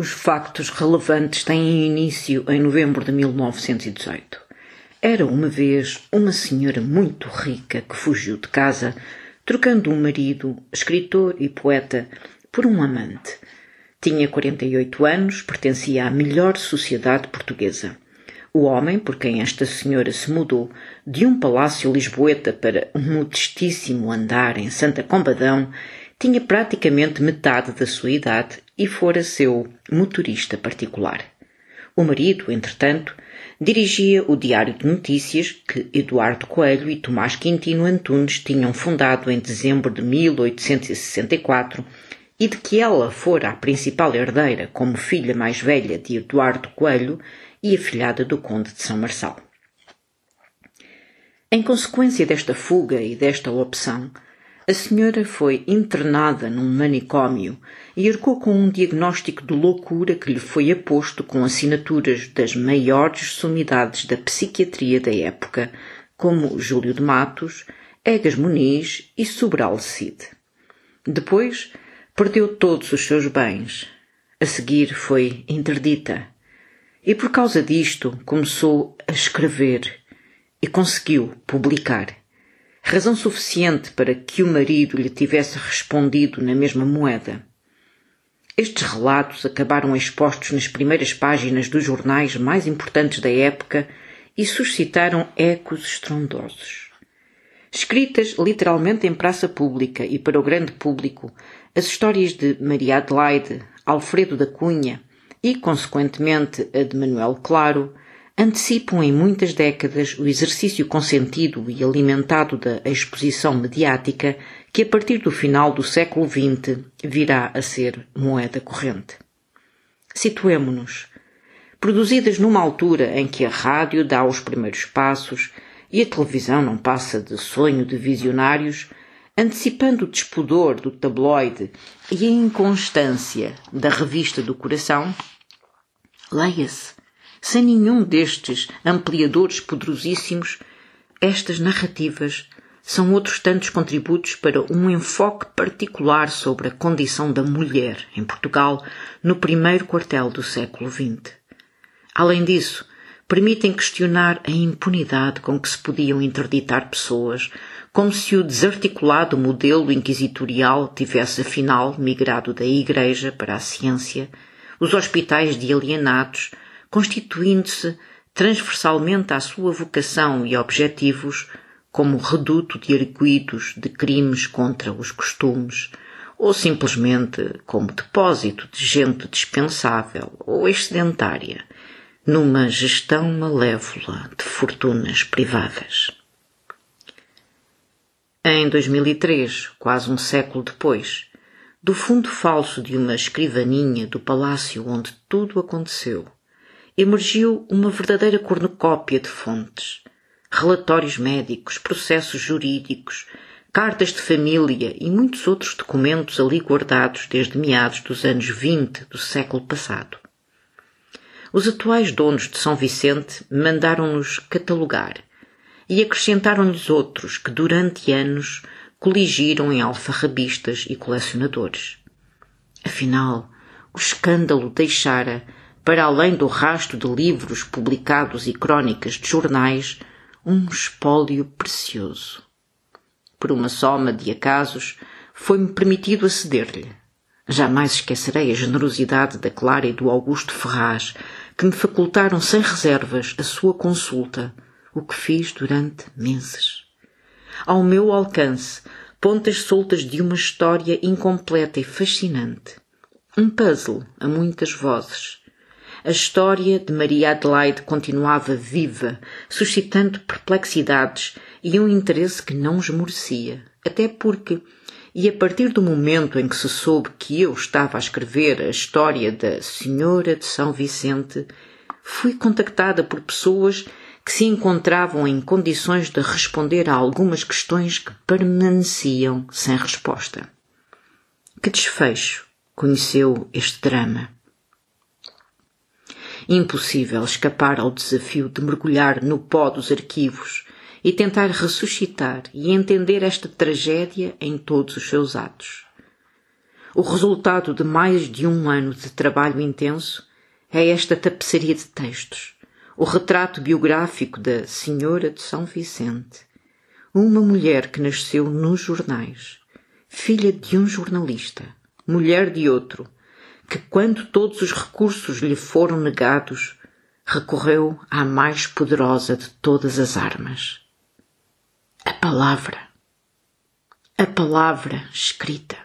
Os factos relevantes têm início em novembro de 1918. Era uma vez uma senhora muito rica que fugiu de casa, trocando um marido, escritor e poeta, por um amante. Tinha 48 anos, pertencia à melhor sociedade portuguesa. O homem por quem esta senhora se mudou de um palácio lisboeta para um modestíssimo andar em Santa Combadão tinha praticamente metade da sua idade e fora seu motorista particular. O marido, entretanto, dirigia o Diário de Notícias que Eduardo Coelho e Tomás Quintino Antunes tinham fundado em dezembro de 1864 e de que ela fora a principal herdeira como filha mais velha de Eduardo Coelho e afilhada do Conde de São Marçal. Em consequência desta fuga e desta opção, a senhora foi internada num manicômio e arcou com um diagnóstico de loucura que lhe foi aposto com assinaturas das maiores sumidades da psiquiatria da época, como Júlio de Matos, Egas Muniz e Sobral Cid. Depois, perdeu todos os seus bens. A seguir foi interdita. E por causa disto começou a escrever e conseguiu publicar razão suficiente para que o marido lhe tivesse respondido na mesma moeda. Estes relatos acabaram expostos nas primeiras páginas dos jornais mais importantes da época e suscitaram ecos estrondosos. Escritas literalmente em praça pública e para o grande público, as histórias de Maria Adelaide, Alfredo da Cunha e, consequentemente, a de Manuel Claro antecipam em muitas décadas o exercício consentido e alimentado da exposição mediática que a partir do final do século XX virá a ser moeda corrente. Situemo-nos. Produzidas numa altura em que a rádio dá os primeiros passos e a televisão não passa de sonho de visionários, antecipando o despudor do tabloide e a inconstância da revista do coração, leia-se sem nenhum destes ampliadores poderosíssimos, estas narrativas são outros tantos contributos para um enfoque particular sobre a condição da mulher em Portugal no primeiro quartel do século XX. Além disso, permitem questionar a impunidade com que se podiam interditar pessoas, como se o desarticulado modelo inquisitorial tivesse afinal migrado da Igreja para a ciência, os hospitais de alienados, constituindo-se transversalmente à sua vocação e objetivos como reduto de arguídos de crimes contra os costumes, ou simplesmente como depósito de gente dispensável ou excedentária, numa gestão malévola de fortunas privadas. Em 2003, quase um século depois, do fundo falso de uma escrivaninha do palácio onde tudo aconteceu, emergiu uma verdadeira cornucópia de fontes. Relatórios médicos, processos jurídicos, cartas de família e muitos outros documentos ali guardados desde meados dos anos 20 do século passado. Os atuais donos de São Vicente mandaram-nos catalogar e acrescentaram-lhes outros que durante anos coligiram em alfarrabistas e colecionadores. Afinal, o escândalo deixara para além do rasto de livros publicados e crônicas de jornais, um espólio precioso. Por uma soma de acasos, foi-me permitido aceder-lhe. Jamais esquecerei a generosidade da Clara e do Augusto Ferraz, que me facultaram sem reservas a sua consulta, o que fiz durante meses. Ao meu alcance, pontas soltas de uma história incompleta e fascinante. Um puzzle a muitas vozes, a história de Maria Adelaide continuava viva, suscitando perplexidades e um interesse que não esmorecia. Até porque, e a partir do momento em que se soube que eu estava a escrever a história da Senhora de São Vicente, fui contactada por pessoas que se encontravam em condições de responder a algumas questões que permaneciam sem resposta. Que desfecho conheceu este drama? Impossível escapar ao desafio de mergulhar no pó dos arquivos e tentar ressuscitar e entender esta tragédia em todos os seus atos. o resultado de mais de um ano de trabalho intenso, é esta tapeçaria de textos, o retrato biográfico da Senhora de São Vicente, uma mulher que nasceu nos jornais, filha de um jornalista, mulher de outro, que quando todos os recursos lhe foram negados, recorreu à mais poderosa de todas as armas. A palavra. A palavra escrita.